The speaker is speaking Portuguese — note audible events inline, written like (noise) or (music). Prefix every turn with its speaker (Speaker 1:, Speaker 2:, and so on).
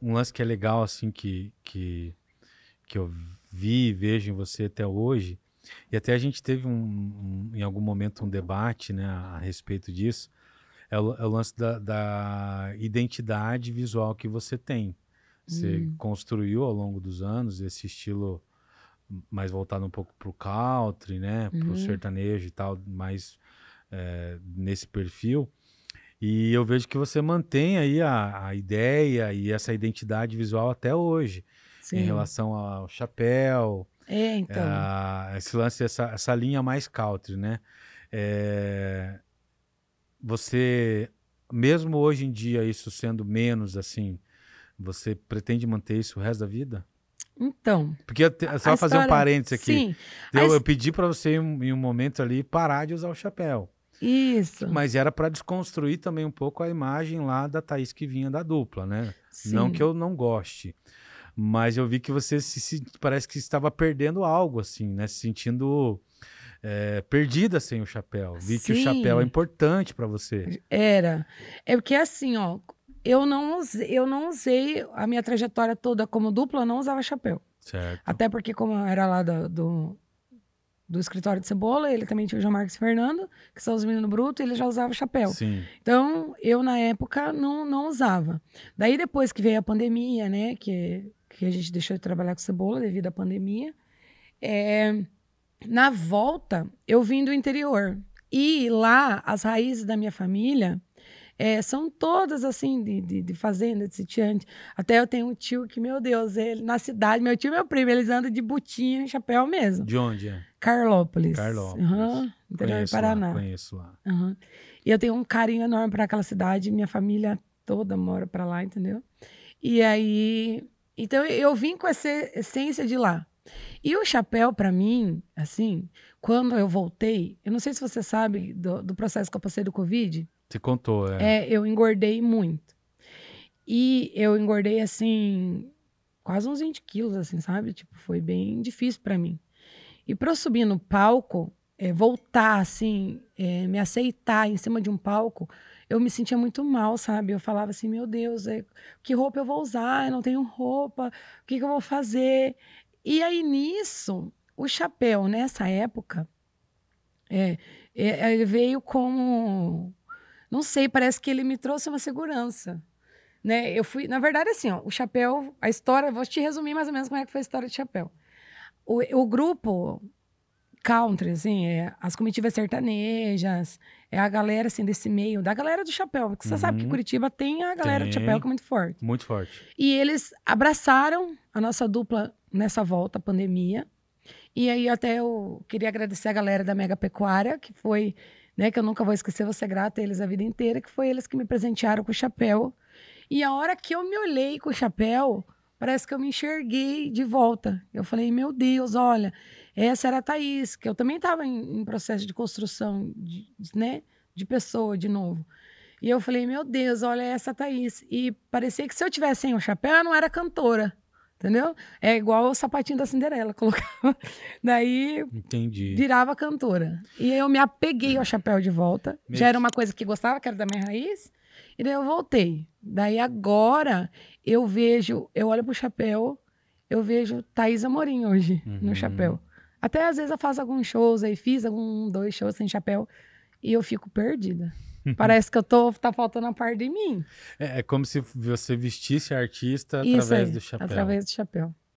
Speaker 1: um lance que é legal, assim, que, que, que eu vi e vejo em você até hoje, e até a gente teve um, um, em algum momento um debate né, a, a respeito disso, é o, é o lance da, da, identidade visual que você tem. Você hum. construiu ao longo dos anos esse estilo mais voltado um pouco para o country, né, para o uhum. sertanejo e tal, mais é, nesse perfil. E eu vejo que você mantém aí a, a ideia e essa identidade visual até hoje, Sim. em relação ao chapéu,
Speaker 2: é, então.
Speaker 1: É, esse lance, essa, essa linha mais country, né? É, você, mesmo hoje em dia, isso sendo menos assim, você pretende manter isso o resto da vida?
Speaker 2: Então.
Speaker 1: Porque te, só história, fazer um parênteses aqui. Sim. Eu, eu pedi para você, em um momento ali, parar de usar o chapéu.
Speaker 2: Isso.
Speaker 1: Mas era para desconstruir também um pouco a imagem lá da Thaís que vinha da dupla, né? Sim. Não que eu não goste. Mas eu vi que você se, se parece que estava perdendo algo, assim, né? Se sentindo é, perdida sem o chapéu. Vi Sim. que o chapéu é importante para você.
Speaker 2: Era. É porque assim, ó, eu não, usei, eu não usei a minha trajetória toda como dupla, eu não usava chapéu.
Speaker 1: Certo.
Speaker 2: Até porque, como eu era lá do, do, do escritório de Cebola, ele também tinha o João Marcos Fernando, que são os meninos brutos, ele já usava chapéu.
Speaker 1: Sim.
Speaker 2: Então, eu, na época, não, não usava. Daí, depois que veio a pandemia, né, que que a gente deixou de trabalhar com cebola devido à pandemia. É, na volta, eu vim do interior. E lá, as raízes da minha família é, são todas assim, de, de, de, fazenda, de sitiante. Até eu tenho um tio que, meu Deus, ele na cidade, meu tio e meu primo, eles andam de botinha chapéu mesmo.
Speaker 1: De onde é?
Speaker 2: Carlópolis.
Speaker 1: Carlópolis.
Speaker 2: Uhum, interior do Paraná.
Speaker 1: Lá, conheço lá.
Speaker 2: Uhum. E eu tenho um carinho enorme para aquela cidade, minha família toda mora para lá, entendeu? E aí então eu vim com essa essência de lá. E o chapéu, para mim, assim, quando eu voltei, eu não sei se você sabe do, do processo que eu passei do Covid.
Speaker 1: Você contou, é.
Speaker 2: É, eu engordei muito. E eu engordei, assim, quase uns 20 quilos, assim, sabe? Tipo, foi bem difícil para mim. E para eu subir no palco, é, voltar, assim, é, me aceitar em cima de um palco, eu me sentia muito mal, sabe? Eu falava assim, meu Deus, é, que roupa eu vou usar? Eu não tenho roupa, o que, que eu vou fazer? E aí nisso, o chapéu, nessa época, é, é, ele veio como. Não sei, parece que ele me trouxe uma segurança. Né? Eu fui, na verdade, assim, ó, o chapéu, a história, vou te resumir mais ou menos como é que foi a história do chapéu. O, o grupo country, assim, é, as comitivas sertanejas, é a galera, assim, desse meio, da galera do chapéu. Porque você uhum. sabe que uhum. Curitiba tem a galera tem. do chapéu que é muito forte.
Speaker 1: Muito forte.
Speaker 2: E eles abraçaram a nossa dupla nessa volta à pandemia. E aí até eu queria agradecer a galera da Mega Pecuária, que foi, né, que eu nunca vou esquecer, vou ser grata a eles a vida inteira, que foi eles que me presentearam com o chapéu. E a hora que eu me olhei com o chapéu, parece que eu me enxerguei de volta. Eu falei, meu Deus, olha, essa era a Thaís, que eu também estava em, em, processo de construção, de, né, de pessoa de novo. E eu falei, meu Deus, olha essa Thaís. E parecia que se eu tivesse sem o chapéu, eu não era cantora. Entendeu? É igual o sapatinho da Cinderela, (laughs) colocava. Daí
Speaker 1: Entendi.
Speaker 2: virava cantora. E eu me apeguei ao chapéu de volta. Já era uma coisa que gostava, que era da minha raiz. E daí eu voltei. Daí agora eu vejo, eu olho pro chapéu, eu vejo Thaís Amorim hoje uhum. no chapéu. Até às vezes eu faço alguns shows aí, fiz algum, dois shows sem chapéu e eu fico perdida. (laughs) Parece que eu tô, tá faltando a parte de mim.
Speaker 1: É, é como se você vestisse artista Isso através
Speaker 2: aí,
Speaker 1: do chapéu.
Speaker 2: Através do chapéu.